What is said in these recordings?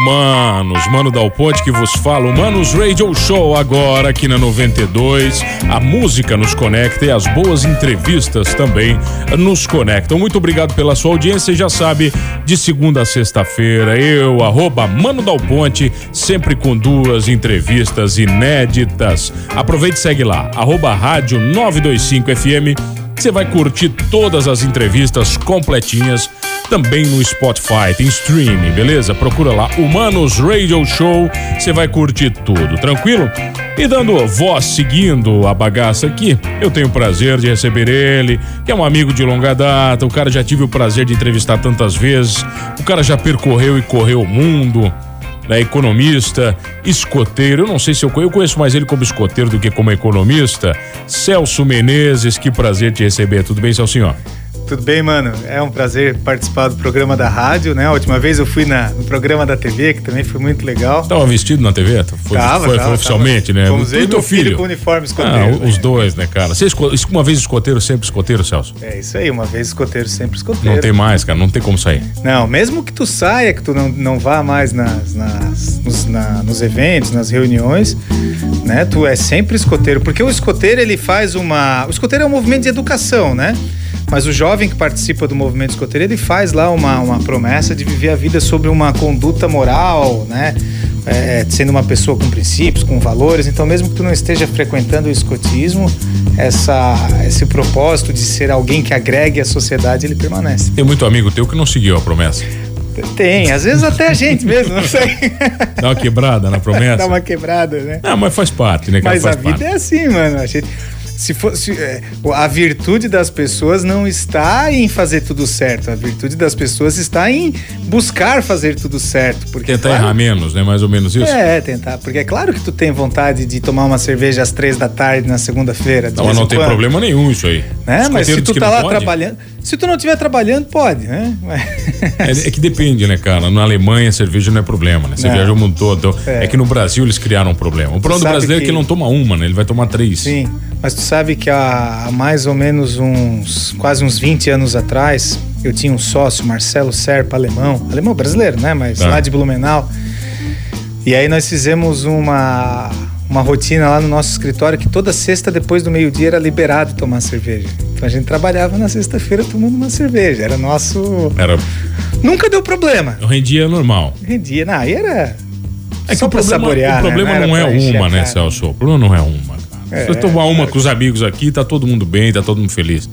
Manos. Mano Dal Ponte que vos fala. Manos Radio Show agora aqui na 92. A música nos conecta e as boas entrevistas também nos conectam. Muito obrigado pela sua audiência. Já sabe, de segunda a sexta-feira, eu, arroba Mano Dal Ponte, sempre com duas entrevistas inéditas. Aproveite e segue lá, arroba Rádio 925 FM. Você vai curtir todas as entrevistas completinhas também no Spotify, tem streaming, beleza? Procura lá Humanos Radio Show, você vai curtir tudo, tranquilo? E dando voz seguindo a bagaça aqui, eu tenho o prazer de receber ele, que é um amigo de longa data, o cara já tive o prazer de entrevistar tantas vezes, o cara já percorreu e correu o mundo, né, economista, escoteiro. Eu não sei se eu, eu conheço mais ele como escoteiro do que como economista. Celso Menezes, que prazer te receber. Tudo bem, Celso? Tudo bem, mano? É um prazer participar do programa da rádio, né? A última vez eu fui na, no programa da TV, que também foi muito legal. Tava vestido na TV? Foi, tava, foi, tava, foi oficialmente, tava. né? Eu e teu filho, filho com uniforme escoteiro. Ah, né? os dois, né, cara? Você, uma vez escoteiro, sempre escoteiro, Celso? É isso aí, uma vez escoteiro, sempre escoteiro. Não tem mais, cara, não tem como sair. Não, mesmo que tu saia, que tu não, não vá mais nas, nas nos, na, nos eventos, nas reuniões, né? Tu é sempre escoteiro, porque o escoteiro ele faz uma... O escoteiro é um movimento de educação, né? Mas o jovem que participa do movimento escoteiro, ele faz lá uma, uma promessa de viver a vida sobre uma conduta moral, né? É, sendo uma pessoa com princípios, com valores. Então, mesmo que tu não esteja frequentando o escotismo, essa, esse propósito de ser alguém que agregue a sociedade, ele permanece. Tem muito amigo teu que não seguiu a promessa. Tem, às vezes até a gente mesmo, não sei. Dá uma quebrada na promessa? Dá uma quebrada, né? Não, mas faz parte, né? Mas a vida parte. é assim, mano. A gente se fosse é, a virtude das pessoas não está em fazer tudo certo, a virtude das pessoas está em buscar fazer tudo certo, porque tentar claro, errar menos, né? Mais ou menos isso. É, tentar, porque é claro que tu tem vontade de tomar uma cerveja às três da tarde na segunda-feira. Não, não tem quando. problema nenhum isso aí. Né? Mas se tu tá lá pode. trabalhando, se tu não estiver trabalhando, pode, né? É, é, que depende, né, cara? Na Alemanha, cerveja não é problema, né? Você não. viaja o mundo todo. Então, é. é. que no Brasil eles criaram um problema. O problema do brasileiro que... é que ele não toma uma, né? Ele vai tomar três. Sim, mas tu sabe que há mais ou menos uns quase uns 20 anos atrás, eu tinha um sócio, Marcelo Serpa, alemão, alemão brasileiro, né? Mas tá. lá de Blumenau. E aí nós fizemos uma, uma rotina lá no nosso escritório que toda sexta, depois do meio-dia, era liberado tomar cerveja. Então a gente trabalhava na sexta-feira tomando uma cerveja. Era nosso. Era. Nunca deu problema. Eu rendia normal. Rendia, não, aí era. É que o problema, saborear, o problema né? não, não é uma, né, Celso? O problema não é uma. É, Se você tomar uma com os amigos aqui, tá todo mundo bem, tá todo mundo feliz.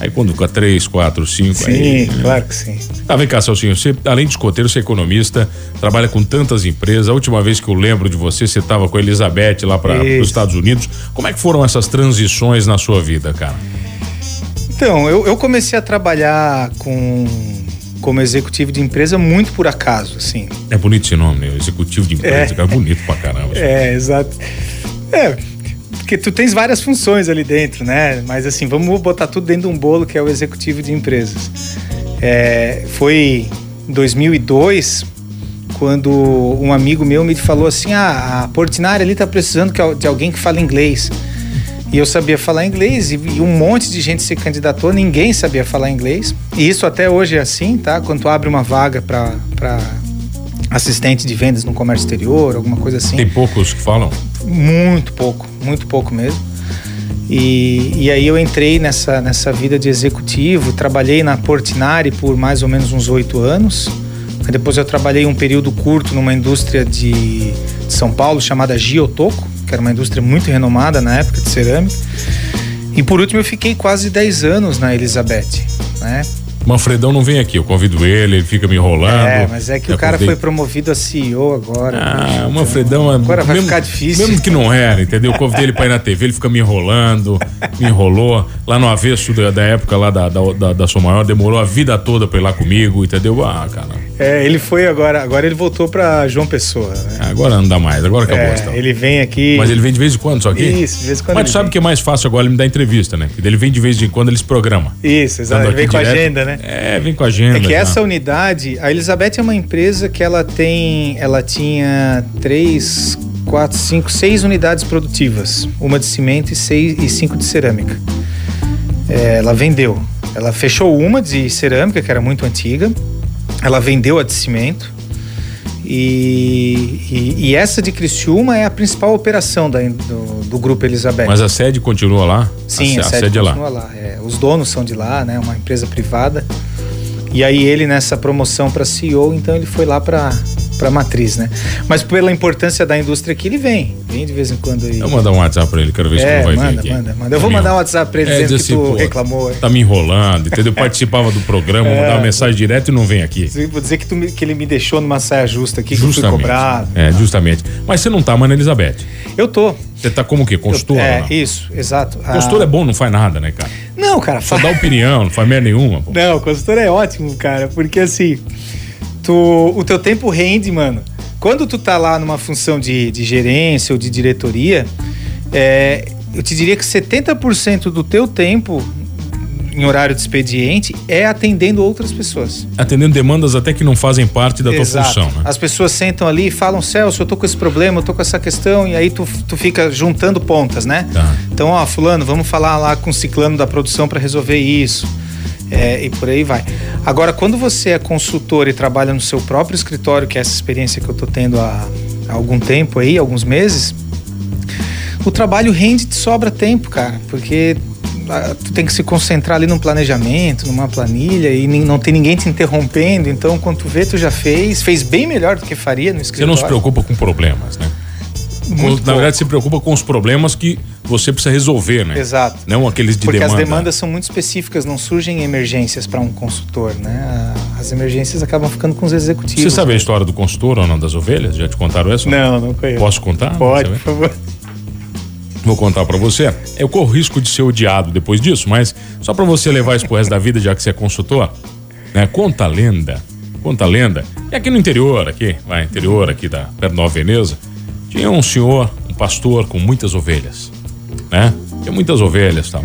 Aí quando fica três, quatro, cinco. Sim, aí, claro que sim. Tá, vem cá, Celcinho. Você, além de escoteiro, você é economista, trabalha com tantas empresas. A última vez que eu lembro de você, você estava com a Elizabeth lá para os Estados Unidos. Como é que foram essas transições na sua vida, cara? Então, eu, eu comecei a trabalhar com como executivo de empresa muito por acaso, assim. É bonito esse nome, né? Executivo de empresa, é, cara, bonito pra caramba. É, exato. É, porque tu tens várias funções ali dentro, né? Mas assim, vamos botar tudo dentro de um bolo que é o executivo de empresas. É, foi em 2002 quando um amigo meu me falou assim: ah, a Portinari ali tá precisando de alguém que fale inglês. E eu sabia falar inglês e, um monte de gente se candidatou, ninguém sabia falar inglês. E isso até hoje é assim, tá? Quando abre uma vaga para assistente de vendas no comércio exterior, alguma coisa assim. Tem poucos que falam? Muito pouco, muito pouco mesmo. E, e aí eu entrei nessa, nessa vida de executivo, trabalhei na Portinari por mais ou menos uns oito anos. Depois eu trabalhei um período curto numa indústria de, de São Paulo chamada Giotoco, que era uma indústria muito renomada na época de cerâmica. E por último eu fiquei quase 10 anos na Elizabeth, né? Manfredão não vem aqui, eu convido ele, ele fica me enrolando. É, mas é que o cara convidei... foi promovido a CEO agora. Ah, o Manfredão é. Agora vai mesmo, ficar difícil. Mesmo que não era, entendeu? Eu convidei ele pra ir na TV, ele fica me enrolando, me enrolou. Lá no avesso da, da época lá da, da, da, da Sua Maior, demorou a vida toda pra ir lá comigo, entendeu? Ah, cara. É, ele foi agora, agora ele voltou pra João Pessoa. Né? Agora não dá mais, agora acabou é, então. Ele vem aqui. Mas ele vem de vez em quando só aqui? Isso, de vez em quando. Mas tu sabe vem. que é mais fácil agora ele me dar entrevista, né? Ele vem de vez em quando, ele se programa. Isso, exato. Ele vem com direto. agenda, né? É, vem com agenda. É que essa unidade, a Elizabeth é uma empresa que ela tem, ela tinha três, quatro, cinco, seis unidades produtivas, uma de cimento e seis e cinco de cerâmica. É, ela vendeu. Ela fechou uma de cerâmica que era muito antiga. Ela vendeu a de cimento. E, e, e, essa de Criciúma é a principal operação da, do, do, Grupo Elizabeth. Mas a sede continua lá? Sim, a, a, a sede, sede, é continua lá. lá. É, os donos são de lá, né? Uma empresa privada. E aí ele nessa promoção para CEO, então ele foi lá para para matriz, né? Mas pela importância da indústria aqui ele vem, vem de vez em quando aí. Eu vou mandar um WhatsApp para ele, quero ver se é, ele vai manda, vir aqui. Manda, manda. Eu vou mandar um WhatsApp para ele é, dizendo que tu pô, reclamou. Tá me enrolando, entendeu? Participava do programa, é, mandar uma mensagem direto e não vem aqui. Vou dizer que, tu, que ele me deixou numa saia justa aqui, justamente, que eu fui cobrado. É, justamente. Mas você não tá, Mana Elizabeth? Eu tô. Você tá como o quê? Consultora? É, isso, exato. Consultor ah. é bom, não faz nada, né, cara? Não, cara. Só dá opinião, não faz merda nenhuma. Pô. Não, consultor é ótimo, cara, porque assim, tu, o teu tempo rende, mano. Quando tu tá lá numa função de, de gerência ou de diretoria, é, eu te diria que 70% do teu tempo em horário de expediente é atendendo outras pessoas. Atendendo demandas até que não fazem parte da Exato. tua função, né? As pessoas sentam ali e falam, Celso, eu tô com esse problema, eu tô com essa questão, e aí tu, tu fica juntando pontas, né? Tá. Então, ó, fulano, vamos falar lá com o ciclano da produção para resolver isso. É, e por aí vai. Agora, quando você é consultor e trabalha no seu próprio escritório, que é essa experiência que eu tô tendo há, há algum tempo aí, alguns meses, o trabalho rende e sobra tempo, cara, porque tu tem que se concentrar ali num planejamento, numa planilha e não tem ninguém te interrompendo. Então, quando tu vê, tu já fez, fez bem melhor do que faria no escritório. Você não se preocupa com problemas, né? Muito na verdade, se preocupa com os problemas que você precisa resolver, né? Exato. Não aqueles de Porque demanda. as demandas são muito específicas, não surgem emergências para um consultor, né? As emergências acabam ficando com os executivos. Você sabe a história do consultor ou não das ovelhas? Já te contaram essa? Não, não conheço. Posso contar? Pode, por favor. Vou contar para você. Eu corro risco de ser odiado depois disso, mas só para você levar isso pro resto da vida, já que você é consultor, né? Conta a lenda, conta a lenda. E aqui no interior, aqui, vai, interior aqui da perto da Nova Veneza, tinha um senhor, um pastor com muitas ovelhas, né? Tinha muitas ovelhas, tal.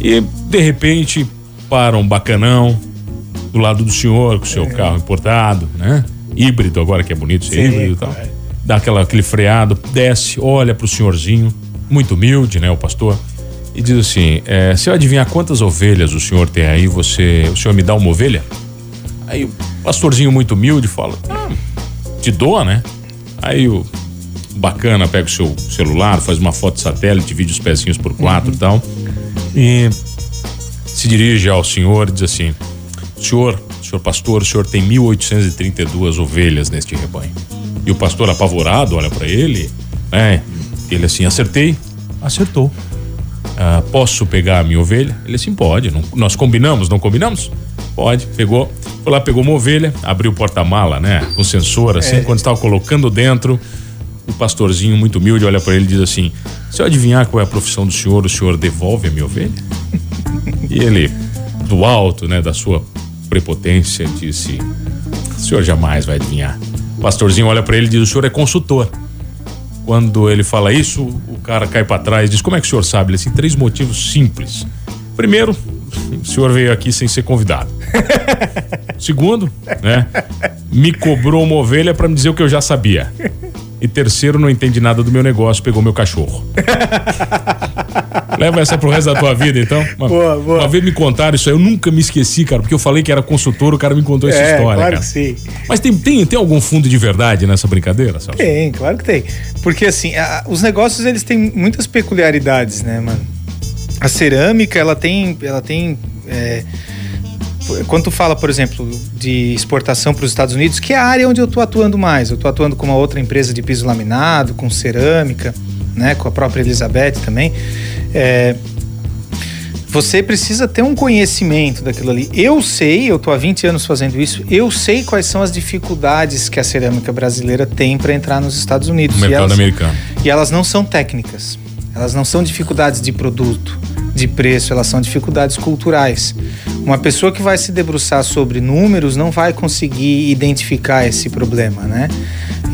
E de repente para um bacanão do lado do senhor com o seu é. carro importado, né? Híbrido agora que é bonito ser Sim, híbrido e tal. É. Dá aquela, aquele freado, desce, olha pro senhorzinho muito humilde, né, o pastor, e diz assim: é, se eu adivinhar quantas ovelhas o senhor tem aí, você, o senhor me dá uma ovelha? Aí o pastorzinho muito humilde fala: ah, te dou, né? Aí o bacana pega o seu celular, faz uma foto satélite, divide os pezinhos por quatro uhum. e tal, e se dirige ao senhor e diz assim: senhor, senhor pastor, o senhor tem 1.832 ovelhas neste rebanho. E o pastor apavorado olha para ele, né? Ele assim, acertei? Acertou. Ah, posso pegar a minha ovelha? Ele assim, pode. Não, nós combinamos, não combinamos? Pode. Pegou, foi lá, pegou uma ovelha, abriu o porta-mala, né? Com sensor, assim, é. quando estava colocando dentro, o pastorzinho muito humilde olha para ele e diz assim: Se eu adivinhar qual é a profissão do senhor, o senhor devolve a minha ovelha? e ele, do alto, né, da sua prepotência, disse: O senhor jamais vai adivinhar. O pastorzinho olha para ele e diz: O senhor é consultor. Quando ele fala isso, o cara cai para trás diz: Como é que o senhor sabe? Ele assim, três motivos simples. Primeiro, o senhor veio aqui sem ser convidado. Segundo, né? Me cobrou uma ovelha para me dizer o que eu já sabia. E terceiro, não entende nada do meu negócio, pegou meu cachorro. Leva essa pro resto da tua vida, então. Uma, boa, boa. Uma vez me contaram isso aí, eu nunca me esqueci, cara, porque eu falei que era consultor, o cara me contou essa é, história. Claro cara. que sim. Mas tem, tem, tem algum fundo de verdade nessa brincadeira, Celso? Tem, claro que tem. Porque assim, a, os negócios eles têm muitas peculiaridades, né, mano? A cerâmica, ela tem. Ela tem é, quando tu fala, por exemplo, de exportação para os Estados Unidos, que é a área onde eu estou atuando mais. Eu estou atuando com uma outra empresa de piso laminado, com cerâmica, né, com a própria Elizabeth também. É, você precisa ter um conhecimento daquilo ali. Eu sei, eu tô há 20 anos fazendo isso, eu sei quais são as dificuldades que a cerâmica brasileira tem para entrar nos Estados Unidos. No mercado e elas, americano. E elas não são técnicas. Elas não são dificuldades de produto, de preço, elas são dificuldades culturais. Uma pessoa que vai se debruçar sobre números não vai conseguir identificar esse problema, né?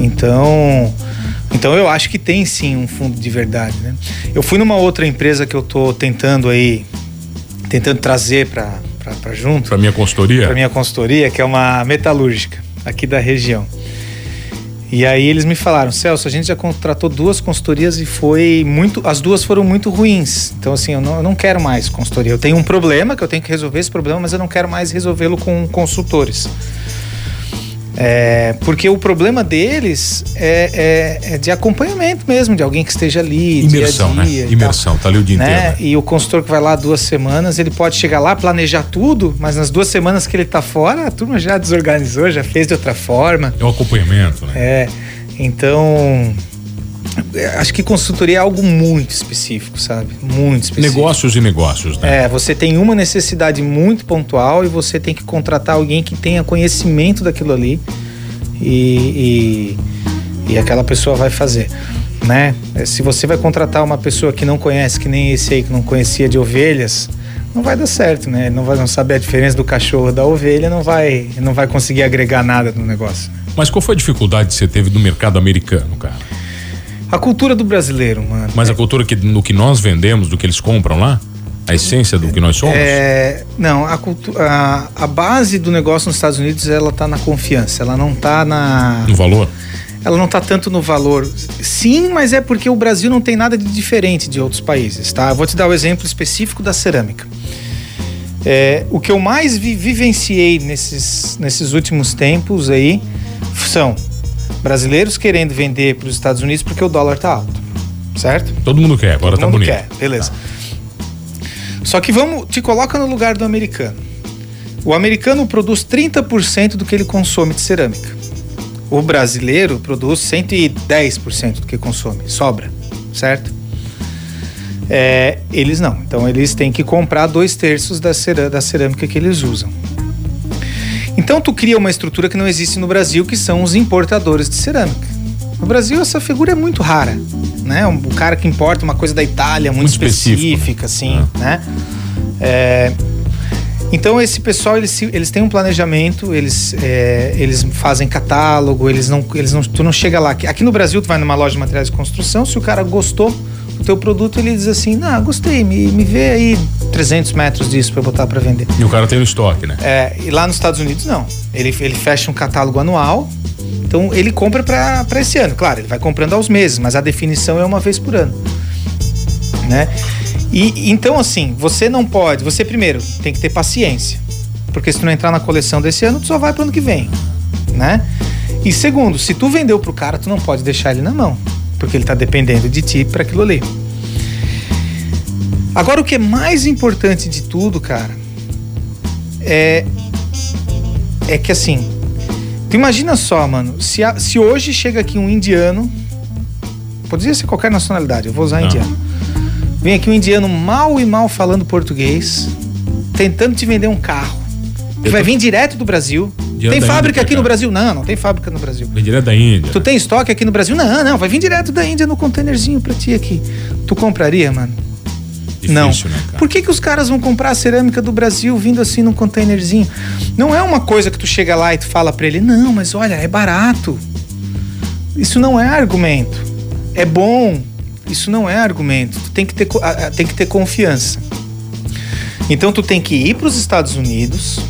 Então, então eu acho que tem sim um fundo de verdade, né? Eu fui numa outra empresa que eu tô tentando aí tentando trazer para junto. Para minha consultoria? Para minha consultoria, que é uma metalúrgica aqui da região. E aí eles me falaram, Celso, a gente já contratou duas consultorias e foi muito, as duas foram muito ruins. Então assim, eu não, eu não quero mais consultoria. Eu tenho um problema que eu tenho que resolver esse problema, mas eu não quero mais resolvê-lo com consultores. É, porque o problema deles é, é, é, de acompanhamento mesmo, de alguém que esteja ali. Imersão, dia dia né? Imersão, tá ali o dia né? inteiro. Né? E o consultor que vai lá duas semanas, ele pode chegar lá, planejar tudo, mas nas duas semanas que ele tá fora, a turma já desorganizou, já fez de outra forma. É o acompanhamento, né? É. Então, acho que consultoria é algo muito específico, sabe? Muito específico. Negócios e negócios, né? É, você tem uma necessidade muito pontual e você tem que contratar alguém que tenha conhecimento daquilo ali e, e, e aquela pessoa vai fazer. Né? É, se você vai contratar uma pessoa que não conhece, que nem esse aí que não conhecia de ovelhas, não vai dar certo, né? Não vai não saber a diferença do cachorro da ovelha, não vai, não vai conseguir agregar nada no negócio. Mas qual foi a dificuldade que você teve no mercado americano, cara? A cultura do brasileiro, mano. Mas a cultura que, no que nós vendemos, do que eles compram lá? A essência do que nós somos? É, não, a, a, a base do negócio nos Estados Unidos ela tá na confiança, ela não tá na. No valor? Ela não tá tanto no valor. Sim, mas é porque o Brasil não tem nada de diferente de outros países, tá? Eu vou te dar o um exemplo específico da cerâmica. É, o que eu mais vi, vivenciei nesses, nesses últimos tempos aí são brasileiros querendo vender para os Estados Unidos porque o dólar tá alto, certo? Todo mundo quer, agora Todo tá mundo bonito. quer, beleza. Tá. Só que vamos, te coloca no lugar do americano. O americano produz 30% do que ele consome de cerâmica. O brasileiro produz 110% do que consome, sobra, certo? É, eles não. Então eles têm que comprar dois terços da cerâmica que eles usam. Então tu cria uma estrutura que não existe no Brasil, que são os importadores de cerâmica. No Brasil essa figura é muito rara, né? Um, o cara que importa uma coisa da Itália muito, muito específica, assim, é. né? É, então esse pessoal eles, eles têm um planejamento, eles, é, eles fazem catálogo, eles não, eles não, tu não chega lá. Aqui no Brasil tu vai numa loja de materiais de construção, se o cara gostou teu produto ele diz assim, não, gostei, me, me vê aí 300 metros disso para botar para vender. E o cara tem o estoque, né? É, e lá nos Estados Unidos não. Ele, ele fecha um catálogo anual, então ele compra para esse ano. Claro, ele vai comprando aos meses, mas a definição é uma vez por ano. Né? E então assim, você não pode, você primeiro tem que ter paciência. Porque se tu não entrar na coleção desse ano, tu só vai para ano que vem, né? E segundo, se tu vendeu pro cara, tu não pode deixar ele na mão, porque ele tá dependendo de ti para aquilo ali. Agora o que é mais importante de tudo, cara, é é que assim, tu imagina só, mano, se, a, se hoje chega aqui um indiano, poderia ser qualquer nacionalidade, eu vou usar não. indiano Vem aqui um indiano mal e mal falando português, tentando te vender um carro. Que vai vir direto do Brasil. Direto tem fábrica Índia, aqui no Brasil? Não, não tem fábrica no Brasil. Vem direto da Índia. Tu tem estoque aqui no Brasil? Não, não, vai vir direto da Índia no containerzinho pra ti aqui. Tu compraria, mano? Difícil, não. Né, Por que, que os caras vão comprar a cerâmica do Brasil vindo assim num containerzinho? Não é uma coisa que tu chega lá e tu fala para ele, não, mas olha, é barato. Isso não é argumento. É bom, isso não é argumento. Tu tem que ter, tem que ter confiança. Então tu tem que ir para os Estados Unidos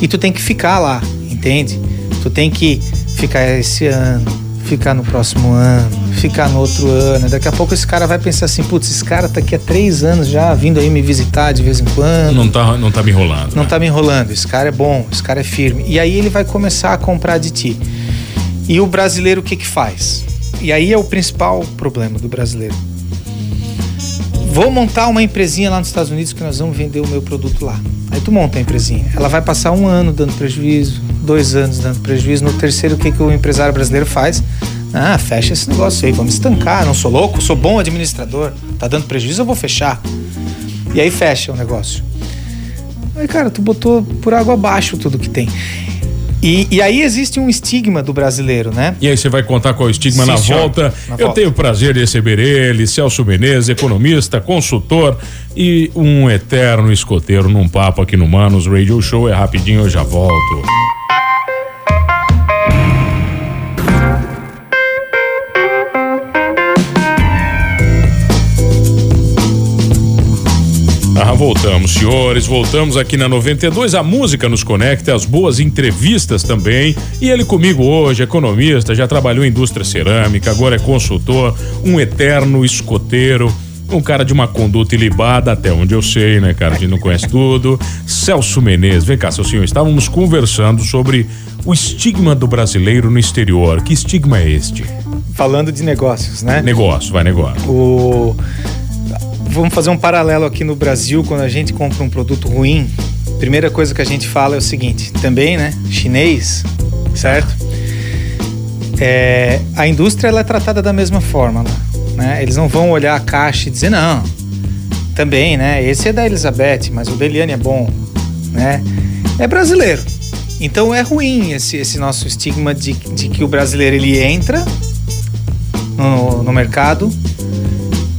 e tu tem que ficar lá, entende? Tu tem que ficar esse ano, ficar no próximo ano, ficar no outro ano. Daqui a pouco esse cara vai pensar assim, putz, esse cara tá aqui há três anos já, vindo aí me visitar de vez em quando. Não tá, não tá me enrolando. Não né? tá me enrolando. Esse cara é bom, esse cara é firme. E aí ele vai começar a comprar de ti. E o brasileiro o que que faz? E aí é o principal problema do brasileiro. Vou montar uma empresinha lá nos Estados Unidos que nós vamos vender o meu produto lá. Aí tu monta a empresinha. Ela vai passar um ano dando prejuízo, dois anos dando prejuízo. No terceiro, o que, que o empresário brasileiro faz? Ah, fecha esse negócio aí, vamos estancar. Não sou louco, sou bom administrador. Tá dando prejuízo, eu vou fechar. E aí fecha o negócio. Aí, cara, tu botou por água abaixo tudo que tem. E, e, aí existe um estigma do brasileiro, né? E aí você vai contar qual é o estigma Sim, na, volta. na Eu volta. tenho o prazer de receber ele, Celso Menezes, economista, consultor e um eterno escoteiro num papo aqui no Manos Radio Show. É rapidinho, eu já volto. Voltamos, senhores, voltamos aqui na 92. A música nos conecta, as boas entrevistas também. E ele comigo hoje, economista, já trabalhou em indústria cerâmica, agora é consultor, um eterno escoteiro. Um cara de uma conduta ilibada, até onde eu sei, né, cara? A gente não conhece tudo. Celso Menezes, vem cá, seu senhor. Estávamos conversando sobre o estigma do brasileiro no exterior. Que estigma é este? Falando de negócios, né? Negócio, vai negócio. O vamos fazer um paralelo aqui no Brasil, quando a gente compra um produto ruim, primeira coisa que a gente fala é o seguinte, também, né? Chinês, certo? É, a indústria ela é tratada da mesma forma, né? Eles não vão olhar a caixa e dizer não. Também, né? Esse é da Elizabeth, mas o Deliane é bom, né? É brasileiro. Então é ruim esse, esse nosso estigma de, de que o brasileiro ele entra no, no mercado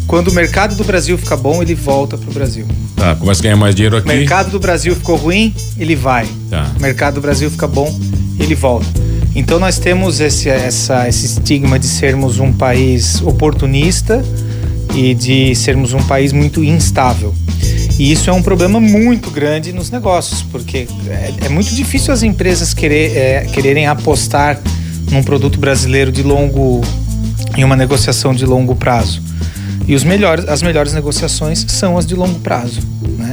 quando o mercado do Brasil fica bom, ele volta pro Brasil. Tá, começa a ganhar mais dinheiro aqui. O mercado do Brasil ficou ruim, ele vai. Tá. O mercado do Brasil fica bom, ele volta. Então nós temos esse, essa, esse estigma de sermos um país oportunista e de sermos um país muito instável. E isso é um problema muito grande nos negócios, porque é, é muito difícil as empresas querer, é, quererem apostar num produto brasileiro de longo em uma negociação de longo prazo. E os melhores, as melhores negociações são as de longo prazo. Né?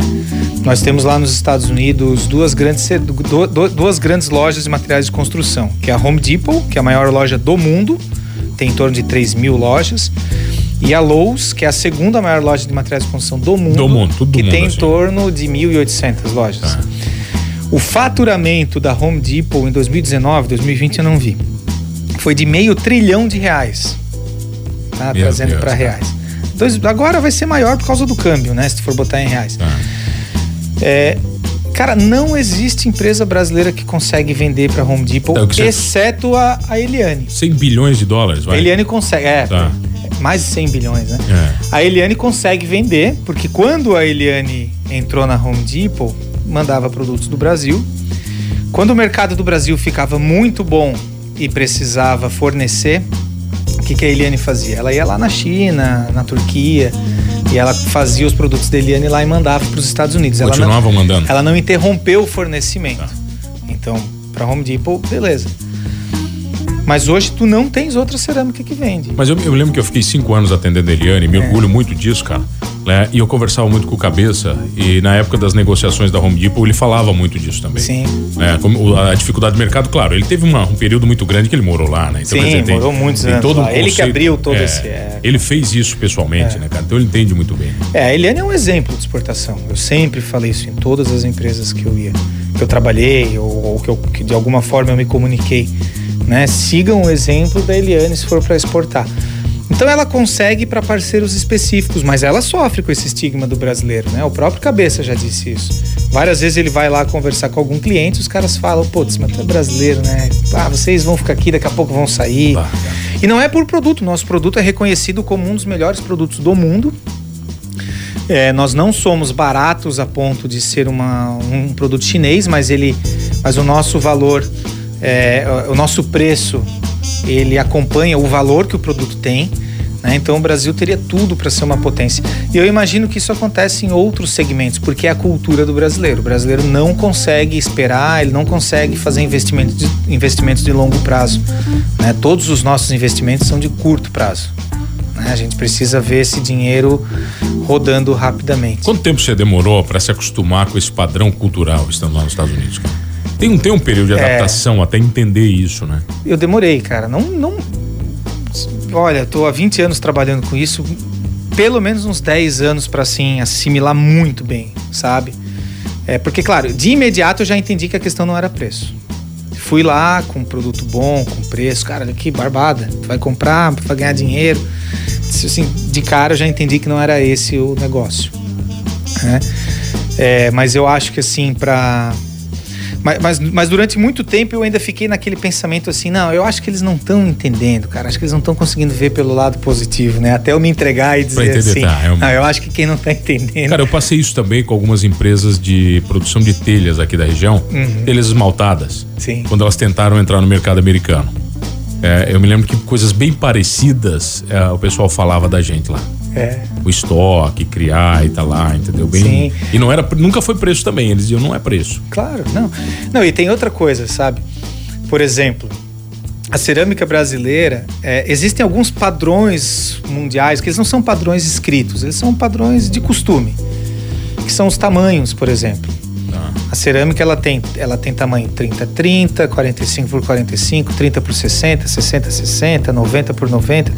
Nós temos lá nos Estados Unidos duas grandes, duas grandes lojas de materiais de construção, que é a Home Depot, que é a maior loja do mundo, tem em torno de 3 mil lojas, e a Lowe's, que é a segunda maior loja de materiais de construção do mundo, do mundo tudo que do tem mundo, em torno de 1.800 lojas. Ah. O faturamento da Home Depot em 2019, 2020 eu não vi, foi de meio trilhão de reais, tá? trazendo para reais. Dois, agora vai ser maior por causa do câmbio, né? Se for botar em reais. Ah. É, cara, não existe empresa brasileira que consegue vender para Home Depot, é exceto a, a Eliane. 100 bilhões de dólares, vai? A Eliane consegue, é. Tá. Mais de 100 bilhões, né? É. A Eliane consegue vender, porque quando a Eliane entrou na Home Depot, mandava produtos do Brasil. Quando o mercado do Brasil ficava muito bom e precisava fornecer, que, que a Eliane fazia? Ela ia lá na China, na Turquia, e ela fazia os produtos da Eliane lá e mandava para os Estados Unidos. Continuava ela não, mandando. Ela não interrompeu o fornecimento. Tá. Então, para Home Depot, beleza. Mas hoje tu não tens outra cerâmica que vende. Mas eu, eu lembro que eu fiquei cinco anos atendendo a Eliane, me é. orgulho muito disso, cara. Né? E eu conversava muito com o Cabeça, e na época das negociações da Home Depot, ele falava muito disso também. Sim. É, como a dificuldade do mercado, claro, ele teve uma, um período muito grande que ele morou lá, né? Então, Sim, dizer, tem, morou muitos tem anos todo um Ele que abriu todo é, esse... É, ele fez isso pessoalmente, é. né, cara? Então ele entende muito bem. É, a Eliane é um exemplo de exportação. Eu sempre falei isso em todas as empresas que eu ia, que eu trabalhei, ou, ou que, eu, que de alguma forma eu me comuniquei né? Sigam o exemplo da Eliane se for para exportar. Então ela consegue para parceiros específicos, mas ela sofre com esse estigma do brasileiro, né? O próprio Cabeça já disse isso. Várias vezes ele vai lá conversar com algum cliente, os caras falam, putz, mas tu é brasileiro, né? Ah, vocês vão ficar aqui, daqui a pouco vão sair. E não é por produto, nosso produto é reconhecido como um dos melhores produtos do mundo. É, nós não somos baratos a ponto de ser uma, um produto chinês, mas ele, mas o nosso valor é, o nosso preço ele acompanha o valor que o produto tem. Né? Então o Brasil teria tudo para ser uma potência. E eu imagino que isso acontece em outros segmentos, porque é a cultura do brasileiro. O brasileiro não consegue esperar, ele não consegue fazer investimentos de, investimentos de longo prazo. Né? Todos os nossos investimentos são de curto prazo. Né? A gente precisa ver esse dinheiro rodando rapidamente. Quanto tempo você demorou para se acostumar com esse padrão cultural estando lá nos Estados Unidos? Cara? Tem, tem um período de é. adaptação até entender isso, né? Eu demorei, cara. Não, não. Olha, tô há 20 anos trabalhando com isso, pelo menos uns 10 anos para assim assimilar muito bem, sabe? É, porque, claro, de imediato eu já entendi que a questão não era preço. Fui lá com um produto bom, com preço, cara, que barbada. Vai comprar, vai ganhar dinheiro. Assim, de cara eu já entendi que não era esse o negócio. Né? É, mas eu acho que assim, para mas, mas, mas, durante muito tempo eu ainda fiquei naquele pensamento assim, não, eu acho que eles não estão entendendo, cara. Acho que eles não estão conseguindo ver pelo lado positivo, né? Até eu me entregar e dizer assim, tá, eu... não, eu acho que quem não está entendendo. Cara, eu passei isso também com algumas empresas de produção de telhas aqui da região, uhum. telhas esmaltadas. Sim. Quando elas tentaram entrar no mercado americano. É, eu me lembro que coisas bem parecidas é, o pessoal falava da gente lá. É. O estoque, criar e tá lá, entendeu? Bem, Sim. E não era, nunca foi preço também. Eles diziam, não é preço. Claro, não. Não, e tem outra coisa, sabe? Por exemplo, a cerâmica brasileira, é, existem alguns padrões mundiais que eles não são padrões escritos, eles são padrões de costume, que são os tamanhos, por exemplo. A cerâmica ela tem, ela tem tamanho 30 30, 45 por 45, 30 por 60, 60 60, 90 por 90.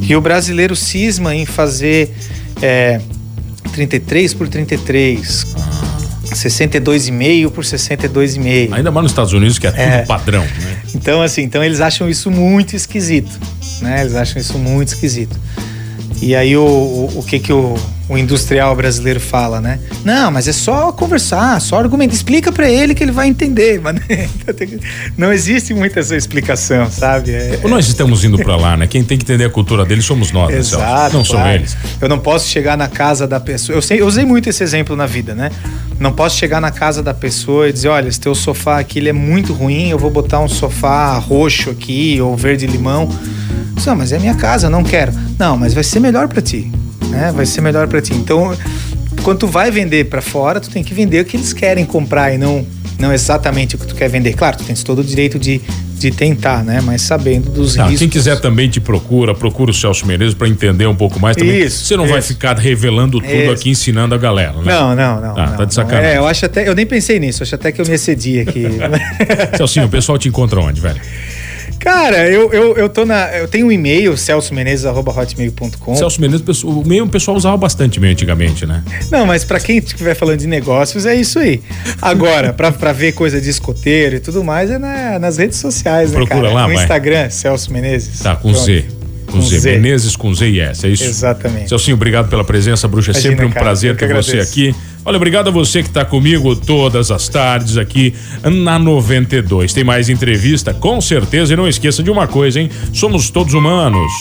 E o brasileiro cisma em fazer é, 33 por 33. Ah. 62,5 por 62,5. Ainda mais nos Estados Unidos, que é, é tudo padrão, né? Então, assim, então eles acham isso muito esquisito, né? Eles acham isso muito esquisito. E aí o, o, o que que o, o, industrial brasileiro fala, né? Não, mas é só conversar, só argumentar. Explica para ele que ele vai entender, mas não existe muita essa explicação, sabe? É, nós estamos indo para lá, né? Quem tem que entender a cultura deles somos nós, né, Exato, não claro. são eles. Eu não posso chegar na casa da pessoa. Eu, sei, eu usei muito esse exemplo na vida, né? Não posso chegar na casa da pessoa e dizer, olha, esse teu sofá aqui ele é muito ruim, eu vou botar um sofá roxo aqui ou verde limão. Não, mas é minha casa, não quero. Não, mas vai ser melhor para ti, né? Vai ser melhor para ti. Então, quando tu vai vender para fora, tu tem que vender o que eles querem comprar e não não exatamente o que tu quer vender. Claro, tu tens todo o direito de, de tentar, né? Mas sabendo dos tá, riscos. Quem quiser também te procura, procura o Celso Menezes para entender um pouco mais também. Isso. Você não isso. vai ficar revelando tudo isso. aqui ensinando a galera, né? Não, não, não. Tá, não, tá de sacanagem. É, eu acho até, eu nem pensei nisso, acho até que eu me excedi aqui. Celcinho, o pessoal te encontra onde, velho? Cara, eu, eu, eu tô na. Eu tenho um e-mail, celsomenezes.hotmail.com. Celso Menezes, o e-mail o pessoal usava bastante meio antigamente, né? Não, mas para quem estiver falando de negócios, é isso aí. Agora, para ver coisa de escoteiro e tudo mais, é na, nas redes sociais, né? Procura cara? lá, No vai. Instagram, Celso Menezes. Tá, com Pronto. Z. Com, com Z. Z. Menezes com Z e S, é isso? Exatamente. Celcinho, obrigado pela presença, bruxa. É sempre um cara, prazer ter você aqui. Olha, obrigado a você que está comigo todas as tardes aqui na 92. Tem mais entrevista, com certeza. E não esqueça de uma coisa, hein? Somos todos humanos.